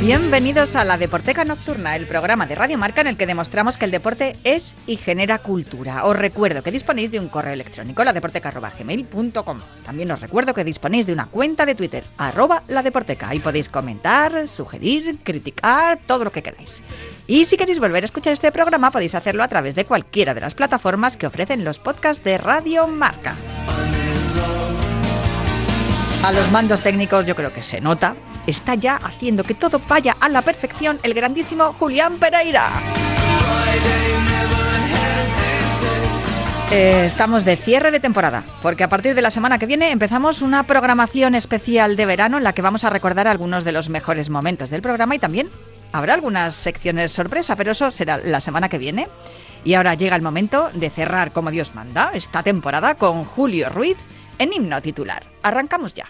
Bienvenidos a la Deporteca Nocturna, el programa de Radio Marca en el que demostramos que el deporte es y genera cultura. Os recuerdo que disponéis de un correo electrónico, ladeporteca.gmail.com. También os recuerdo que disponéis de una cuenta de Twitter, arroba ladeporteca. Ahí podéis comentar, sugerir, criticar, todo lo que queráis. Y si queréis volver a escuchar este programa, podéis hacerlo a través de cualquiera de las plataformas que ofrecen los podcasts de Radio Marca. A los mandos técnicos yo creo que se nota. Está ya haciendo que todo vaya a la perfección el grandísimo Julián Pereira. Eh, estamos de cierre de temporada, porque a partir de la semana que viene empezamos una programación especial de verano en la que vamos a recordar algunos de los mejores momentos del programa y también habrá algunas secciones sorpresa, pero eso será la semana que viene. Y ahora llega el momento de cerrar como Dios manda esta temporada con Julio Ruiz en himno titular. Arrancamos ya.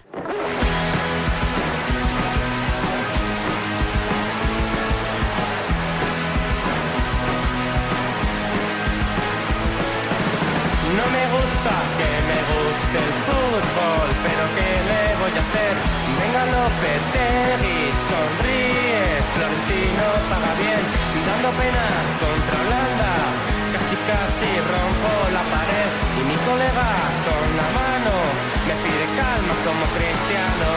No me gusta que me guste el fútbol, pero ¿qué le voy a hacer? Venga Lopetegui, sonríe, Florentino paga bien, dando pena contra Holanda, casi casi rompo la pared y mi colega con la mano me pide calma como cristiano.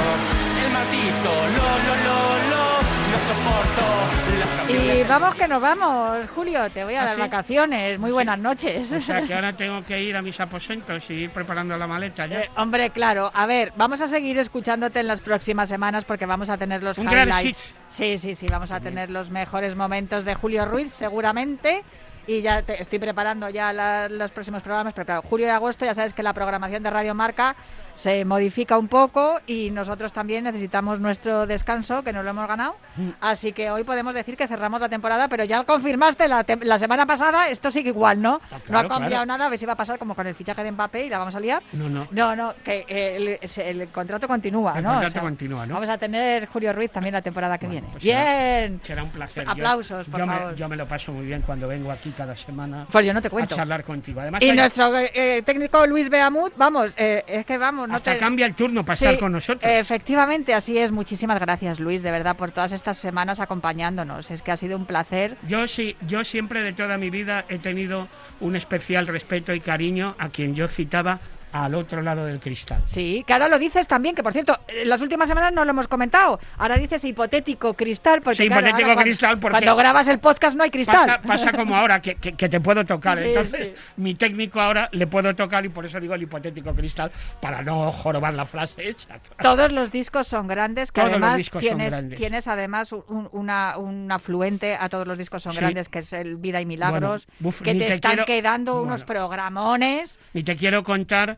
El maldito lo lo lo lo no soporto las canciones. Y vamos que nos vamos, Julio, te voy a ¿Ah, dar sí? vacaciones. Muy buenas noches. O sea que ahora tengo que ir a mis aposentos y ir preparando la maleta ya. Eh, hombre, claro, a ver, vamos a seguir escuchándote en las próximas semanas porque vamos a tener los Un highlights. Sí, sí, sí, vamos a tener los mejores momentos de Julio Ruiz, seguramente. Y ya te- estoy preparando ya la- los próximos programas, pero claro, julio y agosto ya sabes que la programación de Radio Marca se modifica un poco y nosotros también necesitamos nuestro descanso, que nos lo hemos ganado. Mm. Así que hoy podemos decir que cerramos la temporada, pero ya confirmaste la, tem- la semana pasada, esto sigue igual, ¿no? Ah, no ha cambiado claro. nada, a ver si va a pasar como con el fichaje de Mbappé y la vamos a liar. No, no. No, no, que eh, el, contrato continúa, El ¿no? contrato continúa, ¿no? Vamos a tener Julio Ruiz también la temporada que Bueno, viene. pues Bien. Será un placer. Yo- Aplausos, por yo, favor. Me, yo me lo paso muy bien cuando vengo aquí cada semana Pues yo no te cuento. a charlar contigo. Además, Y hay- nuestro eh, eh, técnico Luis Beamut, vamos, eh, es que vamos, no hasta te... cambia el turno para Sí, estar con nosotros. Efectivamente, así es. Muchísimas gracias, Luis, de verdad, por todas estas semanas acompañándonos. Es que ha sido un placer. Yo sí, yo siempre de toda mi vida he tenido un especial respeto y cariño a quien yo citaba al otro lado del cristal. Sí, que ahora lo dices también, que por cierto, en las últimas semanas no lo hemos comentado. Ahora dices hipotético cristal, porque Sí, claro, hipotético ahora cuando- cristal, porque- cuando grabas el podcast no hay cristal. Pasa, pasa como ahora, que, que- que te puedo tocar. Sí, Entonces, sí. mi técnico ahora le puedo tocar y por eso digo el hipotético cristal, para no jorobar la frase hecha. Todos los discos son grandes, que Todos los además tienes, grandes. tienes además un, una, un afluente a todos los discos son grandes, que es el Vida y Milagros, Bueno, buf, que te, te están quiero- quedando unos programones. Ni te quiero contar,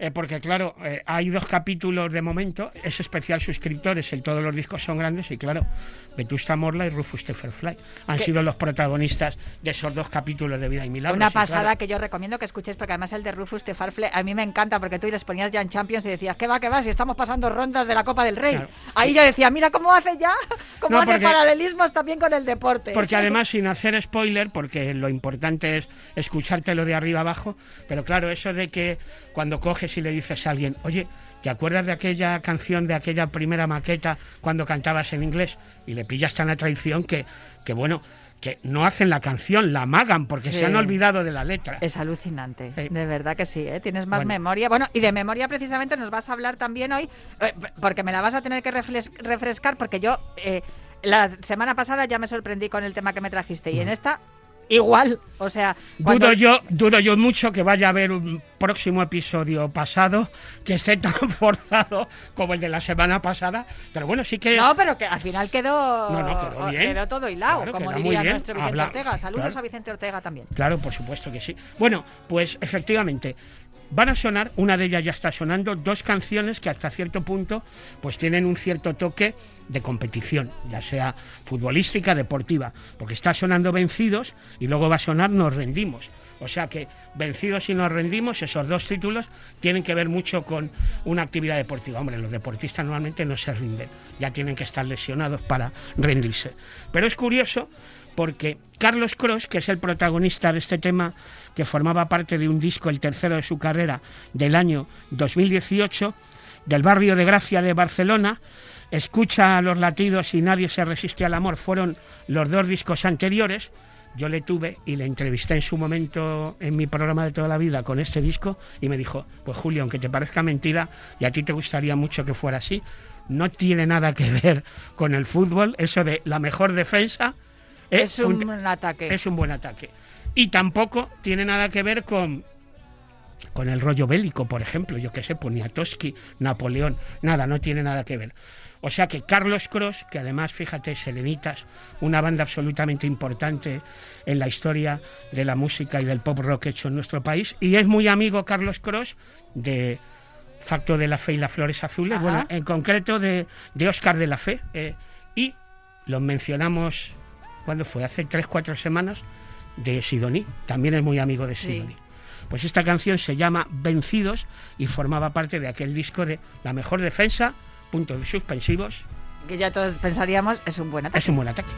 eh, porque claro, eh, hay dos capítulos de momento, es especial suscriptores, el todos los discos son grandes y claro, Vetusta Morla y Rufus Tefferfly han sido los protagonistas de esos dos capítulos de Vida y Milagros. Una pasada claro, que yo recomiendo que escuchéis, porque además el de Rufus de Farfle a mí me encanta, porque tú les ponías ya en Champions y decías, ¿qué va, qué va? Si estamos pasando rondas de la Copa del Rey. Claro. Ahí yo decía, mira cómo hace ya, cómo No, hace porque- paralelismos también con el deporte. Porque además, sin hacer spoiler, porque lo importante es escuchártelo de arriba abajo, pero claro, eso de que cuando coges y le dices a alguien, oye, ¿te acuerdas de aquella canción, de aquella primera maqueta cuando cantabas en inglés? Y le pillas tan a traición que, que bueno, que no hacen la canción, la amagan porque Sí. se han olvidado de la letra. Es alucinante, Sí. de verdad que sí, ¿eh? tienes más Bueno. memoria. Bueno, y de memoria precisamente nos vas a hablar también hoy, eh, porque me la vas a tener que refrescar, porque yo eh, la semana pasada ya me sorprendí con el tema que me trajiste, y en esta igual, o sea... cuando- Dudo yo, dudo yo mucho que vaya a haber un próximo episodio pasado que esté tan forzado como el de la semana pasada, pero bueno, sí que No, pero que al final quedó, No, no, quedó bien. quedó todo hilado, Claro, como diría bien. nuestro Vicente Habla- Ortega. Saludos claro. a Vicente Ortega también. Claro, por supuesto que sí. Bueno, pues efectivamente, van a sonar, una de ellas ya está sonando, dos canciones que hasta cierto punto pues tienen un cierto toque de competición, ya sea futbolística, deportiva, porque está sonando vencidos y luego va a sonar nos rendimos. O sea que vencidos y nos rendimos, esos dos títulos tienen que ver mucho con una actividad deportiva. Hombre, los deportistas normalmente no se rinden, ya tienen que estar lesionados para rendirse. Pero es curioso porque Carlos Cross, que es el protagonista de este tema, que formaba parte de un disco, el tercero de su carrera, del año 2018, del barrio de Gracia de Barcelona, Escucha los latidos y nadie se resiste al amor, fueron los dos discos anteriores, yo le tuve y le entrevisté en su momento en mi programa de toda la vida con este disco y me dijo, pues Julio, aunque te parezca mentira y a ti te gustaría mucho que fuera así, no tiene nada que ver con el fútbol, eso de la mejor defensa es, un, ataque. Es un buen ataque. Y tampoco tiene nada que ver con con el rollo bélico, por ejemplo, yo que sé, Poniatowski, Napoleón, nada, no tiene nada que ver. O sea que Carlos Cross, que además, fíjate, Selenitas, una banda absolutamente importante en la historia de la música y del pop rock hecho en nuestro país, y es muy amigo Carlos Cross de Facto de la Fe y las Flores Azules, bueno, en concreto de, de Oscar de la Fe, eh, y lo mencionamos, cuando fue? Hace tres, cuatro semanas, de Sidoní, también es muy amigo de Sidoní. Pues esta canción se llama Vencidos y formaba parte de aquel disco de La mejor defensa puntos suspensivos. Que ya todos pensaríamos es un buen ataque. Es un buen ataque.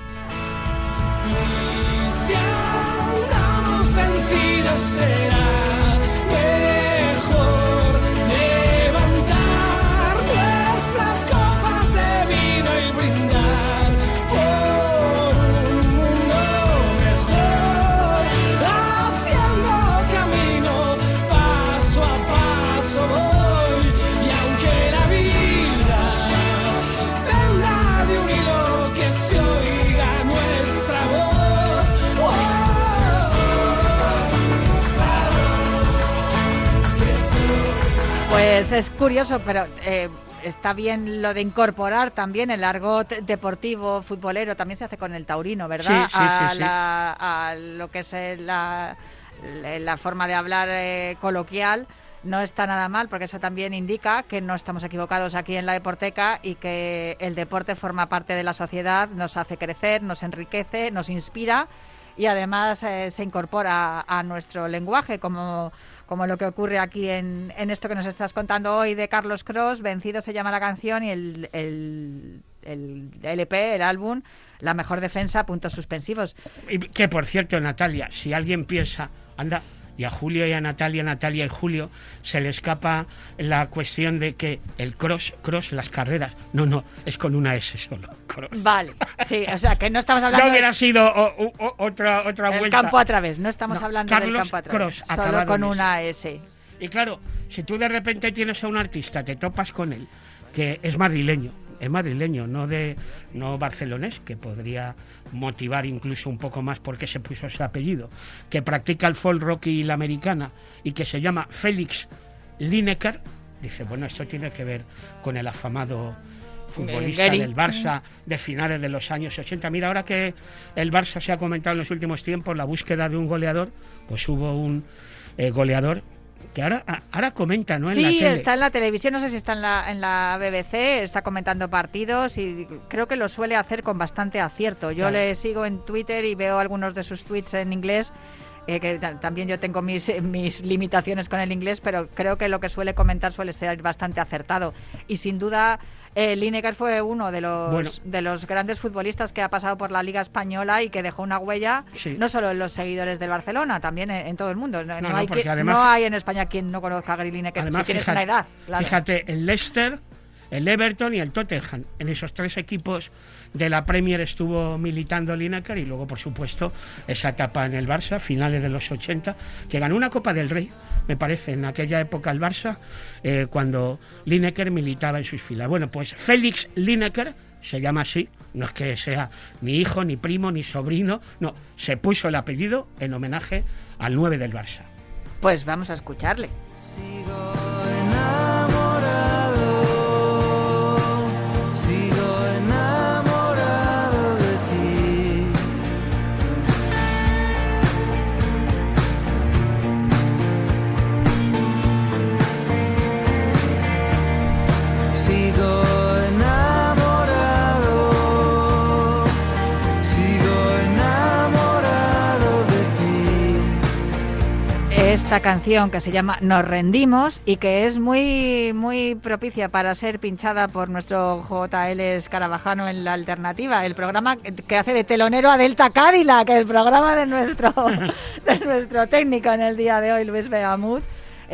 Pues es curioso, pero eh, está bien lo de incorporar también el argot deportivo, futbolero, también se hace con el taurino, ¿verdad? Sí, sí, sí, a, lo que es la, la forma de hablar eh, coloquial. No está nada mal, porque eso también indica que no estamos equivocados aquí en la Deporteca y que el deporte forma parte de la sociedad, nos hace crecer, nos enriquece, nos inspira y además se incorpora a nuestro lenguaje como como lo que ocurre aquí en, en, esto que nos estás contando hoy de Carlos Cross. Vencido se llama la canción y el, el, el LP, el álbum, La mejor defensa, puntos suspensivos. Que por cierto, Natalia, si alguien piensa, anda, y a Julio y a Natalia, Natalia y Julio, se le escapa la cuestión de que el cross, cross, las carreras, no, no, es con una S solo. Vale, sí, o sea que no estamos hablando. No hubiera sido otra, otra el vuelta. campo a través, no estamos hablando del campo a través, cross, solo con una S. Y claro, si tú de repente tienes a un artista, te topas con él, que es madrileño, es madrileño, no de no barcelonés, que podría motivar incluso un poco más porque se puso ese apellido, que practica el folk rock y la americana y que se llama Félix Lineker, dice, bueno, esto tiene que ver con el afamado futbolista del Barça de finales de los años 80. Mira, ahora que el Barça se ha comentado en los últimos tiempos la búsqueda de un goleador, pues hubo un eh, goleador que ahora, ahora comenta, ¿no? sí, está en la televisión, no sé si está en la, en la BBC, está comentando partidos y creo que lo suele hacer con bastante acierto. Yo le sigo en Twitter y veo algunos de sus tweets en inglés. Eh, que también yo tengo mis, mis limitaciones con el inglés, pero creo que lo que suele comentar suele ser bastante acertado. Y sin duda, eh, Lineker fue uno de los, de los grandes futbolistas que ha pasado por la Liga Española y que dejó una huella no solo en los seguidores del Barcelona, también en, todo el mundo. No, hay no, hay en España quien no conozca a Gary Lineker si tienes una edad. Fíjate, el Leicester, el Everton y el Tottenham. En esos tres equipos de la Premier estuvo militando Lineker y luego, por supuesto, esa etapa en el Barça, finales de los 80, que ganó una Copa del Rey me parece, en aquella época el Barça, eh, cuando Lineker militaba en sus filas. Bueno, pues Félix Lineker se llama así, no es que sea ni hijo, ni primo, ni sobrino, no, se puso el apellido en homenaje al 9 del Barça. Pues vamos a escucharle. Esta canción que se llama Nos rendimos y que es muy muy propicia para ser pinchada por nuestro JL Escarabajano en la alternativa, el programa que hace de telonero a Delta Cadillac, el programa de nuestro de nuestro técnico en el día de hoy Luis Begamud.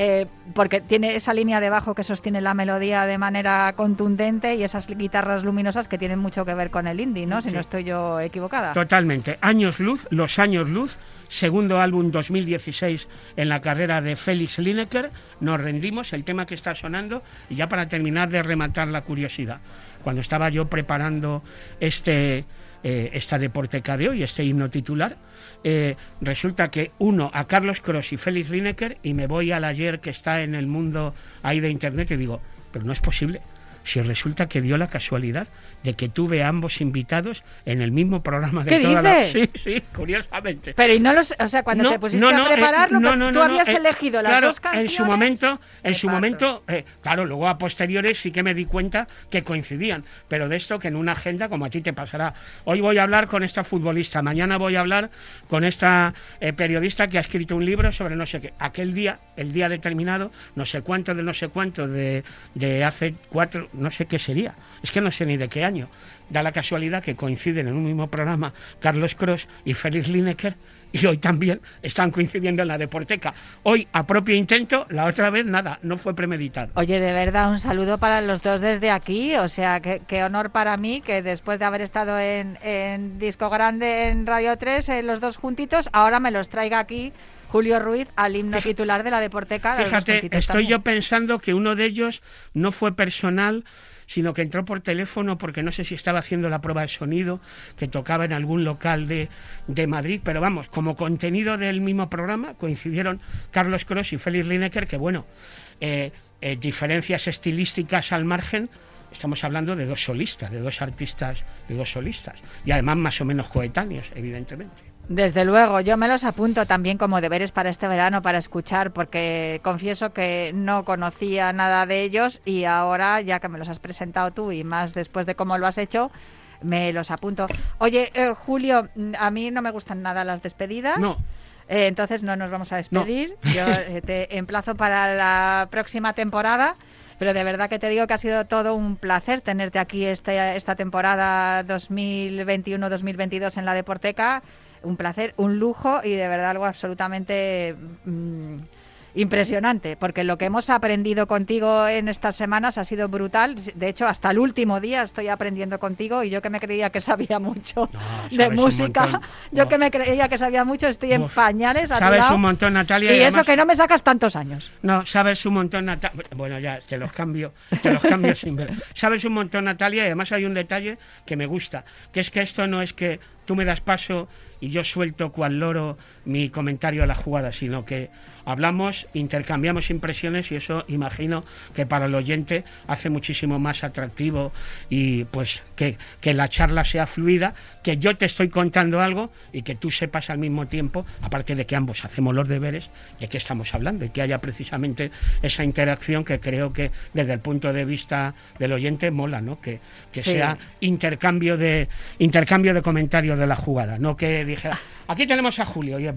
Eh, porque tiene esa línea de bajo que sostiene la melodía de manera contundente y esas guitarras luminosas que tienen mucho que ver con el indie, ¿no? Si no estoy yo equivocada. Totalmente. Años Luz, Los Años Luz, segundo álbum 2016 en la carrera de Félix Lineker. Nos rendimos, el tema que está sonando, y ya para terminar de rematar la curiosidad. Cuando estaba yo preparando este, eh, esta deporteca de hoy, este himno titular, eh, resulta que uno a Carlos Cross y Félix Lineker y me voy al ayer que está en el mundo ahí de internet y digo, pero no es posible si resulta que dio la casualidad de que tuve a ambos invitados en el mismo programa de ¿Qué toda la... dices? Sí, sí, curiosamente. Pero y no los, o sea, cuando No, te pusiste no, no, a eh, prepararlo, no, que no, tú habías eh, elegido las claro, dos canciones. En su momento, en su momento, eh, claro, luego a posteriores sí que me di cuenta que coincidían, pero de esto que en una agenda, como a ti te pasará, hoy voy a hablar con esta futbolista, mañana voy a hablar con esta periodista que ha escrito un libro sobre no sé qué. Aquel día, el día determinado, no sé cuánto de no sé cuánto de, de hace cuatro, no sé qué sería, es que no sé ni de qué año. Da la casualidad que coinciden en un mismo programa Carlos Cross y Félix Lineker y hoy también están coincidiendo en la Deporteca. Hoy a propio intento, la otra vez nada, no fue premeditado. Oye, de verdad, un saludo para los dos desde aquí. O sea, qué, qué honor para mí que después de haber estado en, en Disco Grande en Radio 3, eh, los dos juntitos, ahora me los traiga aquí Julio Ruiz al himno titular de la Deporteca. dos Fíjate, estoy también. yo pensando que uno de ellos no fue personal, sino que entró por teléfono porque no sé si estaba haciendo la prueba de sonido, que tocaba en algún local de, de Madrid, pero vamos, como contenido del mismo programa coincidieron Carlos Cross y Félix Lineker, que bueno, eh, eh, diferencias estilísticas al margen, estamos hablando de dos solistas, de dos artistas, de dos solistas, y además más o menos coetáneos, evidentemente. Desde luego, yo me los apunto también como deberes para este verano para escuchar, porque confieso que no conocía nada de ellos y ahora, ya que me los has presentado tú y más después de cómo lo has hecho, me los apunto. Oye, eh, Julio, a mí no me gustan nada las despedidas. No. Eh, entonces no nos vamos a despedir. Yo eh, te emplazo para la próxima temporada. Pero de verdad que te digo que ha sido todo un placer tenerte aquí este, esta temporada 2021-2022 en la Deporteca. Un placer, un lujo y de verdad algo absolutamente mm, impresionante, porque lo que hemos aprendido contigo en estas semanas ha sido brutal. De hecho, hasta el último día estoy aprendiendo contigo y yo que me creía que sabía mucho No, de música, yo que me creía que sabía mucho, estoy en Uf, pañales a tu Sabes lado. un montón, Natalia. y eso además- que no me sacas tantos años. No, sabes un montón, Natalia. Bueno, ya, te los cambio, te los cambio sin ver. Sabes un montón, Natalia, y además hay un detalle que me gusta, que es que esto no es que tú me das paso y yo suelto cual loro mi comentario a la jugada, sino que hablamos, intercambiamos impresiones y eso imagino que para el oyente hace muchísimo más atractivo y pues que, que la charla sea fluida, que yo te estoy contando algo y que tú sepas al mismo tiempo, aparte de que ambos hacemos los deberes, de qué estamos hablando y que haya precisamente esa interacción que creo que desde el punto de vista del oyente mola, ¿no? Que, que Sí. sea intercambio de intercambio de comentarios de la jugada, no que dijera, aquí tenemos a Julio y,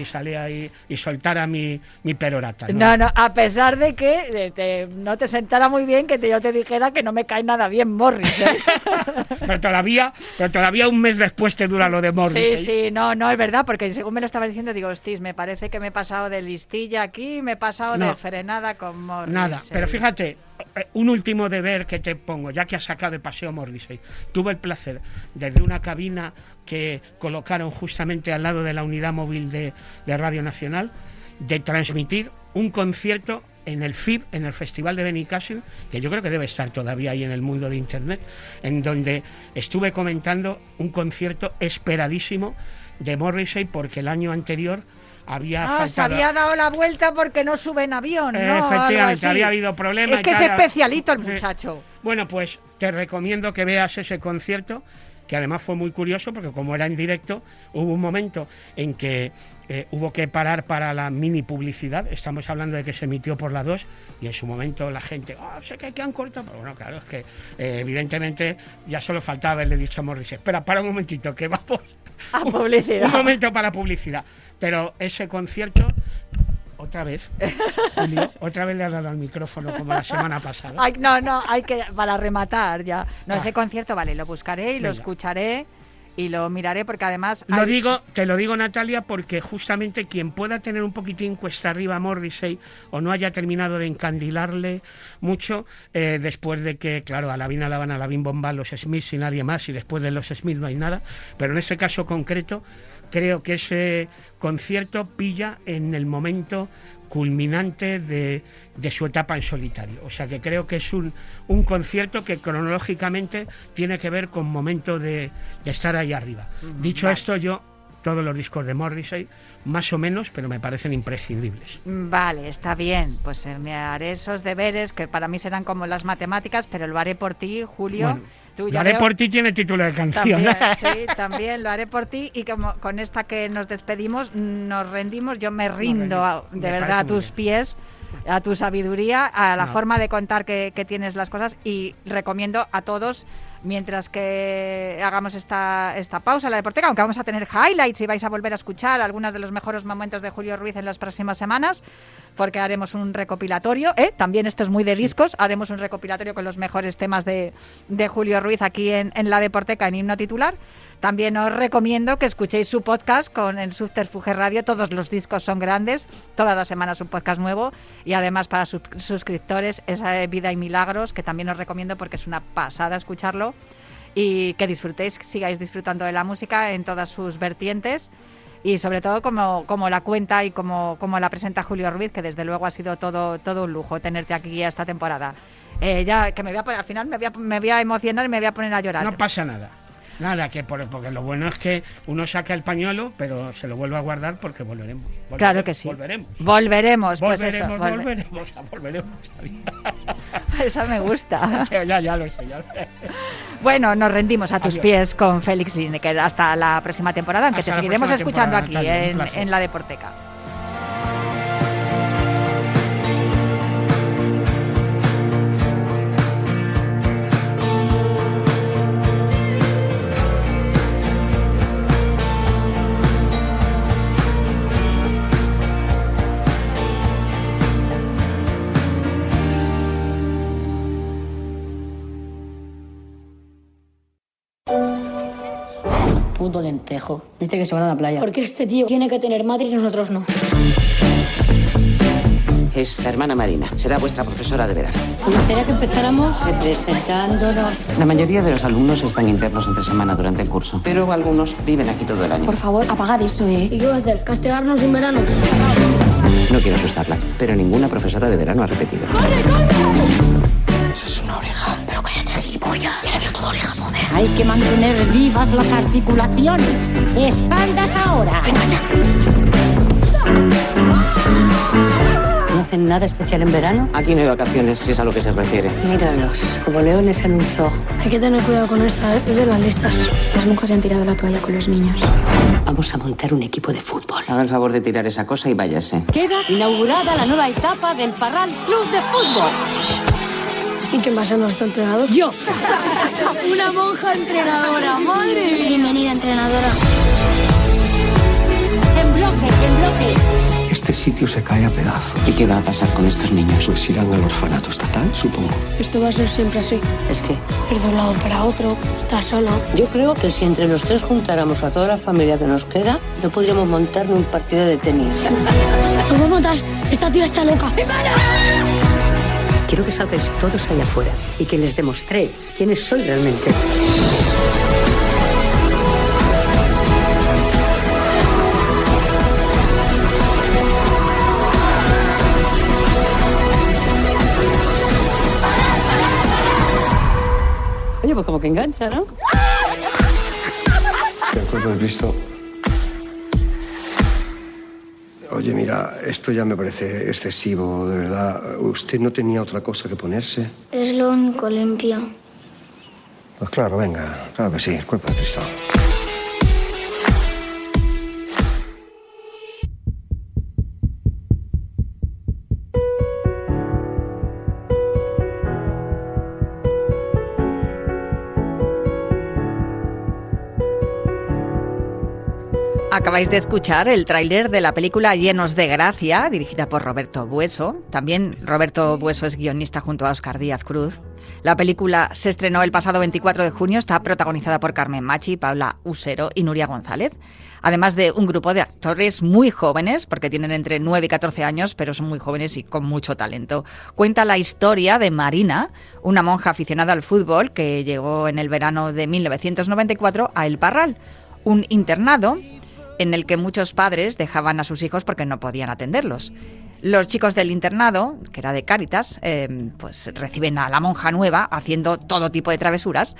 y salía ahí y soltara mi, mi perorata. ¿no? No, no, a pesar de que te- no te sentara muy bien que te- yo te dijera que no me cae nada bien Morris. ¿eh? Pero todavía, pero todavía un mes después te dura lo de Morris. Sí, ¿eh? sí, no, no, es verdad, porque según me lo estabas diciendo, digo, hostis, me parece que me he pasado de listilla aquí, me he pasado No. de frenada con Morris. Nada, pero fíjate, eh, un último deber que te pongo, ya que has sacado de paseo Morrissey. Tuve el placer, desde una cabina que colocaron justamente al lado de la unidad móvil de, de Radio Nacional, de transmitir un concierto en el FIB, en el Festival de Benicassim, que yo creo que debe estar todavía ahí en el mundo de Internet, en donde estuve comentando un concierto esperadísimo de Morrissey porque el año anterior había Ah, se faltado... había dado la vuelta porque no sube en avión, ¿no? Algo Efectivamente, había habido problemas. Es que es especialito el muchacho. Bueno, pues te recomiendo que veas ese concierto, que además fue muy curioso porque como era en directo, hubo un momento en que eh, hubo que parar para la mini publicidad. Estamos hablando de que se emitió por la 2 y en su momento la gente, oh, sé que, que han cortado. Pero bueno, claro, es que eh, evidentemente ya solo faltaba haberle dicho a Morris, espera, para un momentito, que vamos. A publicidad. un momento para publicidad. Pero ese concierto otra vez. Julio, otra vez le ha dado al micrófono como la semana pasada. Ay, no, no, hay que para rematar ya. No, Ah. ese concierto, vale, lo buscaré y lo escucharé y lo miraré porque además Lo digo, te lo digo Natalia, porque justamente quien pueda tener un poquitín cuesta arriba a Morrissey o no haya terminado de encandilarle mucho, eh, después de que, claro, a la Vina la van a la Bomba los Smiths y nadie más, y después de los Smiths no hay nada, pero en este caso concreto, creo que ese concierto pilla en el momento culminante de, de su etapa en solitario. O sea que creo que es un, un concierto que cronológicamente tiene que ver con momento de, de estar ahí arriba. Dicho esto, yo todos los discos de Morrissey, más o menos, pero me parecen imprescindibles. Vale, está bien. Pues eh, me haré esos deberes que para mí serán como las matemáticas, pero lo haré por ti, Julio. Bueno, Tú lo haré veo- por ti tiene título de canción. También, sí, también lo haré por ti y como con esta que nos despedimos, nos rendimos, yo me rindo a- de Me verdad a tus pies, a tu sabiduría, a la No. forma de contar que, que tienes las cosas y recomiendo a todos, mientras que hagamos esta, esta pausa en la deporteca, aunque vamos a tener highlights y vais a volver a escuchar algunos de los mejores momentos de Julio Ruiz en las próximas semanas, porque haremos un recopilatorio, ¿eh? también esto es muy de discos, haremos un recopilatorio con los mejores temas de, de Julio Ruiz aquí en, en la Deporteca en Himno Titular. También os recomiendo que escuchéis su podcast con el Subterfuge Radio. Todos los discos son grandes. Todas las semanas un podcast nuevo. Y además para sus suscriptores, esa de Vida y Milagros, que también os recomiendo porque es una pasada escucharlo. Y que disfrutéis, sigáis disfrutando de la música en todas sus vertientes. Y sobre todo como, como la cuenta y como, como la presenta Julio Ruiz, que desde luego ha sido todo, todo un lujo tenerte aquí esta temporada. Eh, ya que me voy al final me voy a emocionar y me voy a poner a llorar. No pasa nada. Nada, que por, porque lo bueno es que uno saca el pañuelo, pero se lo vuelve a guardar porque volveremos. Volveremos, Claro que sí. Volveremos. Volveremos, pues volveremos, eso. volve- volveremos, volveremos. Esa me gusta. ya, ya lo sé, ya lo sé. Bueno, nos rendimos a tus Adiós. pies con Félix Lineker. Hasta la próxima temporada, aunque Hasta te seguiremos escuchando aquí en la Deporteca. Lentejo. Dice que se van a la playa. Porque este tío tiene que tener madre y nosotros no. Es la hermana Marina. Será vuestra profesora de verano. Me gustaría que empezáramos presentándonos. La mayoría de los alumnos están internos entre semana durante el curso, pero algunos viven aquí todo el año. Por favor, apagad eso, ¿eh? ¿Y qué va a hacer? ¿Castigarnos en verano? No quiero asustarla, pero ninguna profesora de verano ha repetido. Hay que mantener vivas las articulaciones. Espaldas ahora. ¿No hacen nada especial en verano? Aquí no hay vacaciones, si es a lo que se refiere. Míralos, como leones en un zoo. Hay que tener cuidado con esta, ¿eh? Es de las listas. Las monjas se han tirado la toalla con los niños. Vamos a montar un equipo de fútbol. Haga el favor de tirar esa cosa y váyase. Queda inaugurada la nueva etapa del Parral Club de Fútbol. ¿Y quién va a ser nuestro entrenador? Yo. Una monja entrenadora, madre mía. Bienvenida, entrenadora. En bloque, en bloque. Este sitio se cae a pedazos. ¿Y qué va a pasar con estos niños? Pues irán al orfanato estatal, supongo. Esto va a ser siempre así. Es que Ir de un lado para otro, estar solo. yo creo que si entre los tres juntáramos a toda la familia que nos queda, no podríamos montar ni un partido de tenis. ¡Nos va a matar! ¡Esta tía está loca! Quiero que salgáis todos allá afuera y que les demostréis quiénes sois realmente. Oye, pues como que engancha, ¿no? El cuerpo de Cristo. Oye, mira, esto ya me parece excesivo, de verdad. ¿Usted no tenía otra cosa que ponerse? Es lo único limpio. Pues claro, venga, claro que sí, el cuerpo de Cristo. Acabáis de escuchar el tráiler de la película Llenos de Gracia, dirigida por Roberto Bueso. También Roberto Bueso es guionista junto a Oscar Díaz Cruz. La película se estrenó el pasado 24 de junio, está protagonizada por Carmen Machi, Paula Usero y Nuria González. Además de un grupo de actores muy jóvenes, porque tienen entre 9 y 14 años, pero son muy jóvenes y con mucho talento. Cuenta la historia de Marina, una monja aficionada al fútbol que llegó en el verano de 1994 a El Parral, un internado en el que muchos padres dejaban a sus hijos porque no podían atenderlos. Los chicos del internado, que era de Cáritas, eh, pues reciben a la monja nueva haciendo todo tipo de travesuras,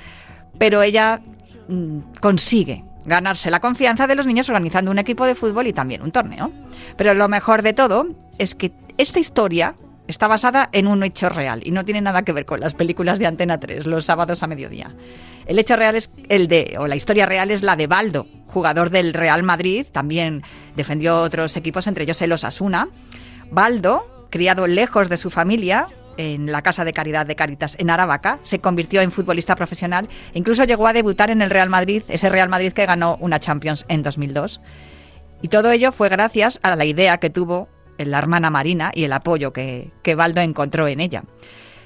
pero ella mm, consigue ganarse la confianza de los niños organizando un equipo de fútbol y también un torneo. Pero lo mejor de todo es que esta historia está basada en un hecho real y no tiene nada que ver con las películas de Antena 3 los sábados a mediodía. El hecho real es el de, o la historia real es la de Baldo, jugador del Real Madrid, también defendió otros equipos, entre ellos el Osasuna. Baldo, criado lejos de su familia, en la Casa de Caridad de Caritas en Aravaca, se convirtió en futbolista profesional e incluso llegó a debutar en el Real Madrid, ese Real Madrid que ganó una Champions en 2002. Y todo ello fue gracias a la idea que tuvo la hermana Marina y el apoyo que, que Baldo encontró en ella.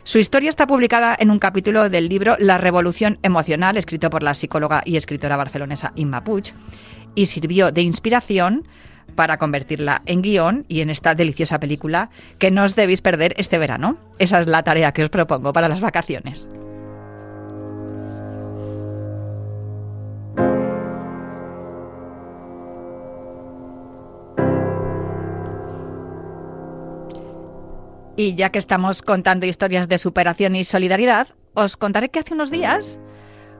Su historia está publicada en un capítulo del libro La Revolución Emocional, escrito por la psicóloga y escritora barcelonesa Inma Puig, y sirvió de inspiración para convertirla en guion y en esta deliciosa película que no os debéis perder este verano. Esa es la tarea que os propongo para las vacaciones. Y ya que estamos contando historias de superación y solidaridad, os contaré que hace unos días,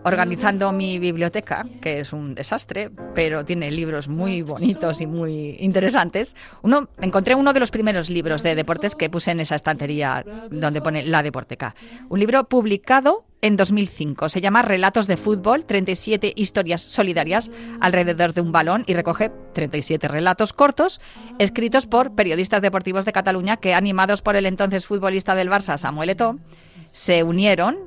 organizando mi biblioteca, que es un desastre, pero tiene libros muy bonitos y muy interesantes, uno, encontré uno de los primeros libros de deportes que puse en esa estantería donde pone La Deporteca. Un libro publicado en 2005. Se llama Relatos de Fútbol, 37 historias solidarias alrededor de un balón y recoge 37 relatos cortos escritos por periodistas deportivos de Cataluña que, animados por el entonces futbolista del Barça, Samuel Eto'o, se unieron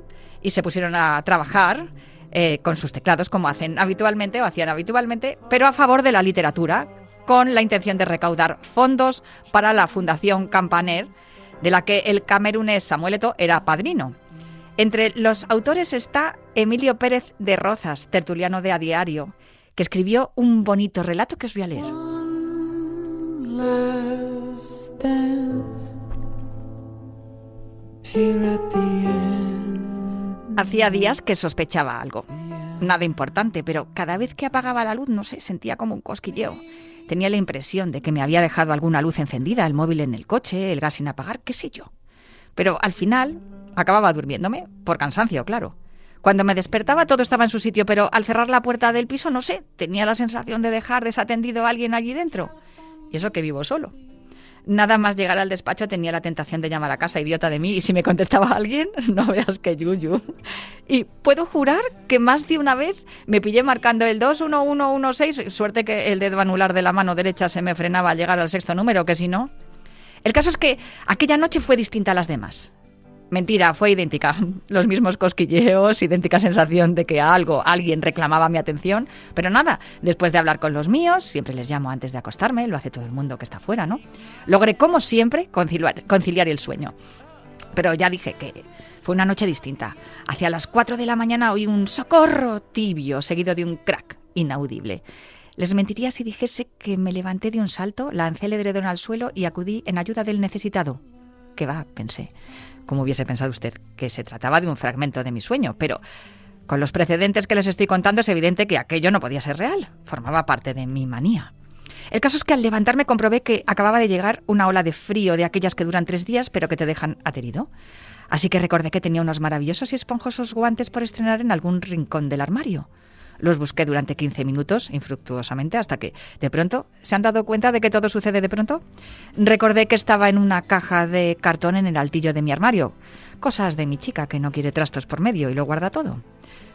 y se pusieron a trabajar eh, con sus teclados, como hacen habitualmente o hacían habitualmente, pero a favor de la literatura, con la intención de recaudar fondos para la Fundación Campaner, de la que el camerunés Samuel Eto'o era padrino. Entre los autores está Emilio Pérez de Rozas, tertuliano de A Diario, que escribió un bonito relato que os voy a leer. Hacía días que sospechaba algo. Nada importante, pero cada vez que apagaba la luz, no sé, sentía como un cosquilleo. Tenía la impresión de que me había dejado alguna luz encendida, el móvil en el coche, el gas sin apagar, qué sé yo. Pero al final acababa durmiéndome, por cansancio, claro. Cuando me despertaba todo estaba en su sitio, pero al cerrar la puerta del piso, no sé, tenía la sensación de dejar desatendido a alguien allí dentro. Y eso que vivo solo. Nada más llegar al despacho tenía la tentación de llamar a casa, idiota de mí, y si me contestaba alguien, no veas que yuyu. Y puedo jurar que más de una vez me pillé marcando el 21116, suerte que el dedo anular de la mano derecha se me frenaba al llegar al sexto número, que si no... El caso es que aquella noche fue distinta a las demás. Mentira, fue idéntica. Los mismos cosquilleos, idéntica sensación de que algo, alguien reclamaba mi atención. Pero nada, después de hablar con los míos, siempre les llamo antes de acostarme, lo hace todo el mundo que está fuera, ¿no? Logré, como siempre, conciliar, el sueño. Pero ya dije que fue una noche distinta. Hacia las 4 de la mañana oí un socorro tibio, seguido de un crack inaudible. Les mentiría si dijese que me levanté de un salto, lancé el edredón al suelo y acudí en ayuda del necesitado. ¿Qué va? pensé como hubiese pensado usted que se trataba de un fragmento de mi sueño, pero con los precedentes que les estoy contando es evidente que aquello no podía ser real, formaba parte de mi manía. El caso es que al levantarme comprobé que acababa de llegar una ola de frío de aquellas que duran tres días pero que te dejan aterido. Así que recordé que tenía unos maravillosos y esponjosos guantes por estrenar en algún rincón del armario. Los busqué durante 15 minutos, infructuosamente, hasta que, de pronto, ¿se han dado cuenta de que todo sucede de pronto? Recordé que estaba en una caja de cartón en el altillo de mi armario. Cosas de mi chica que no quiere trastos por medio y lo guarda todo.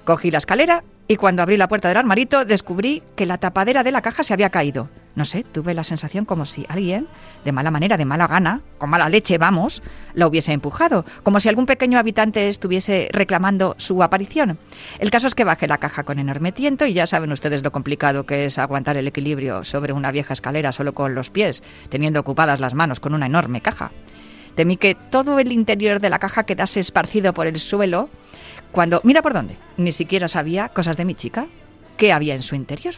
Cogí la escalera y cuando abrí la puerta del armarito descubrí que la tapadera de la caja se había caído. No sé, tuve la sensación como si alguien, de mala manera, de mala gana, con mala leche, vamos, la hubiese empujado, como si algún pequeño habitante estuviese reclamando su aparición. El caso es que bajé la caja con enorme tiento y ya saben ustedes lo complicado que es aguantar el equilibrio sobre una vieja escalera solo con los pies, teniendo ocupadas las manos con una enorme caja. Temí que todo el interior de la caja quedase esparcido por el suelo cuando, mira por dónde, ni siquiera sabía cosas de mi chica, qué había en su interior.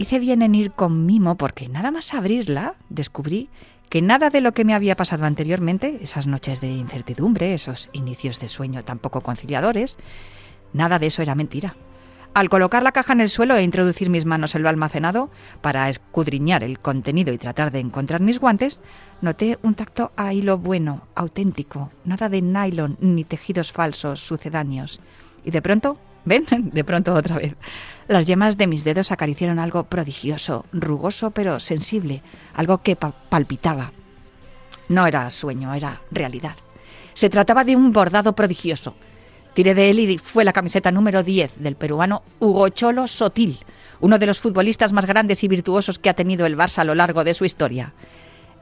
Hice bien en ir con mimo porque nada más abrirla descubrí que nada de lo que me había pasado anteriormente, esas noches de incertidumbre, esos inicios de sueño tan poco conciliadores, nada de eso era mentira. Al colocar la caja en el suelo e introducir mis manos en lo almacenado para escudriñar el contenido y tratar de encontrar mis guantes, noté un tacto a hilo bueno, auténtico, nada de nylon ni tejidos falsos sucedáneos. Y de pronto ¿Ven? De pronto otra vez. Las yemas de mis dedos acariciaron algo prodigioso, rugoso pero sensible, algo que palpitaba. No era sueño, era realidad. Se trataba de un bordado prodigioso. Tiré de él y fue la camiseta número 10 del peruano Hugo Cholo Sotil, uno de los futbolistas más grandes y virtuosos que ha tenido el Barça a lo largo de su historia.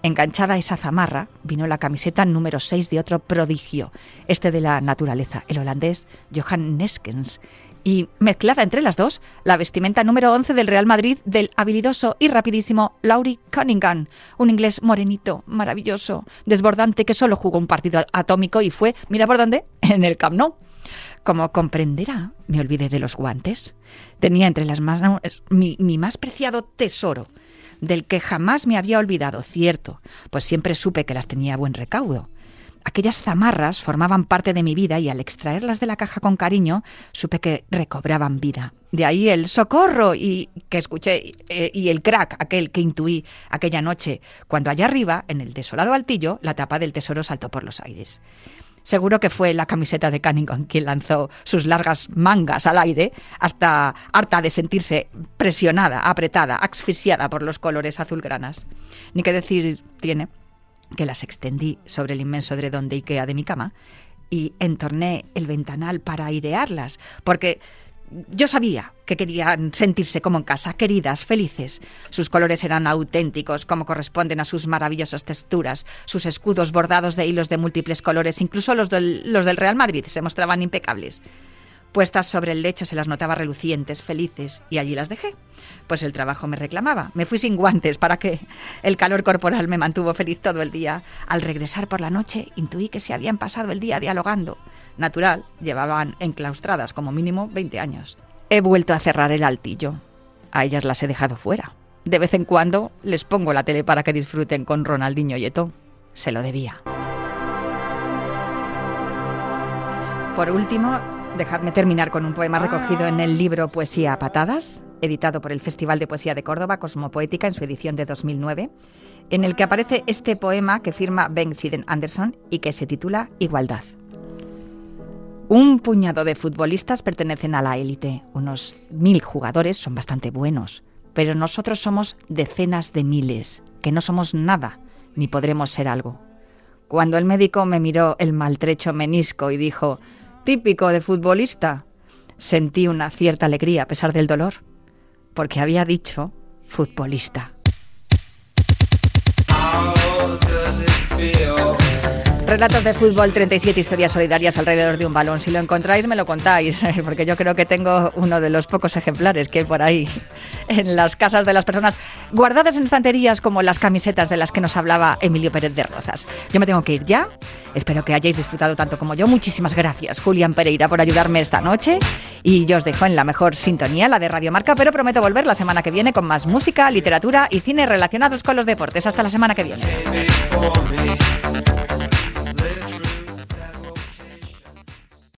Enganchada esa zamarra vino la camiseta número 6 de otro prodigio, este de la naturaleza, el holandés Johan Neskens. Y mezclada entre las dos, la vestimenta número 11 del Real Madrid del habilidoso y rapidísimo Laurie Cunningham, un inglés morenito, maravilloso, desbordante que solo jugó un partido atómico y fue, mira por dónde, en el Camp Nou. Como comprenderá, me olvidé de los guantes. Tenía entre las manos mi, mi más preciado tesoro, del que jamás me había olvidado, cierto, pues siempre supe que las tenía a buen recaudo. Aquellas zamarras formaban parte de mi vida y al extraerlas de la caja con cariño supe que recobraban vida. De ahí el socorro y que escuché eh, y el crack, aquel que intuí aquella noche, cuando allá arriba, en el desolado altillo, la tapa del tesoro saltó por los aires. Seguro que fue la camiseta de Cunningham quien lanzó sus largas mangas al aire, hasta harta de sentirse presionada, apretada, asfixiada por los colores azulgranas. Ni qué decir tiene que las extendí sobre el inmenso edredón de Ikea de mi cama y entorné el ventanal para airearlas, porque yo sabía que querían sentirse como en casa, queridas, felices. Sus colores eran auténticos, como corresponden a sus maravillosas texturas. Sus escudos bordados de hilos de múltiples colores, incluso los del, los del Real Madrid, se mostraban impecables. Puestas sobre el lecho se las notaba relucientes, felices, y allí las dejé. Pues el trabajo me reclamaba. Me fui sin guantes para que el calor corporal me mantuvo feliz todo el día. Al regresar por la noche intuí que se habían pasado el día dialogando. Natural, llevaban enclaustradas como mínimo 20 años. He vuelto a cerrar el altillo. A ellas las he dejado fuera. De vez en cuando les pongo la tele para que disfruten con Ronaldinho y. Se lo debía. Por último, Dejadme terminar con un poema recogido en el libro Poesía a Patadas, editado por el Festival de Poesía de Córdoba, Cosmopoética, en su edición de 2009, en el que aparece este poema que firma Ben Siden Anderson y que se titula Igualdad. Un puñado de futbolistas pertenecen a la élite. Unos mil jugadores son bastante buenos, pero nosotros somos decenas de miles, que no somos nada, ni podremos ser algo. Cuando el médico me miró el maltrecho menisco y dijo, típico de futbolista. Sentí una cierta alegría a pesar del dolor, porque había dicho futbolista. Relatos de fútbol, 37 historias solidarias alrededor de un balón. Si lo encontráis, me lo contáis, porque yo creo que tengo uno de los pocos ejemplares que hay por ahí en las casas de las personas, guardadas en estanterías como las camisetas de las que nos hablaba Emilio Pérez de Rozas. Yo me tengo que ir ya. Espero que hayáis disfrutado tanto como yo. Muchísimas gracias, Julián Pereira, por ayudarme esta noche. Y yo os dejo en la mejor sintonía, la de Radio Marca, pero prometo volver la semana que viene con más música, literatura y cine relacionados con los deportes. Hasta la semana que viene.